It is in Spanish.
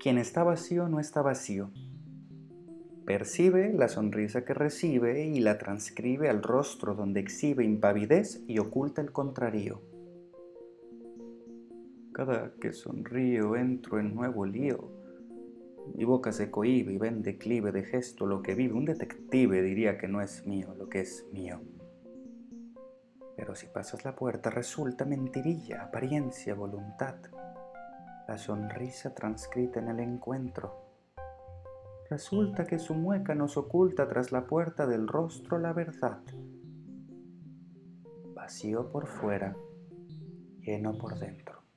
Quien está vacío no está vacío. Percibe la sonrisa que recibe y la transcribe al rostro donde exhibe impavidez y oculta el contrario. Cada que sonrío entro en nuevo lío. Mi boca se cohibe y ven declive de gesto lo que vive. Un detective diría que no es mío lo que es mío. Pero si pasas la puerta resulta mentirilla, apariencia, voluntad. La sonrisa transcrita en el encuentro Resulta que su mueca nos oculta tras la puerta del rostro la verdad. Vacío por fuera, lleno por dentro.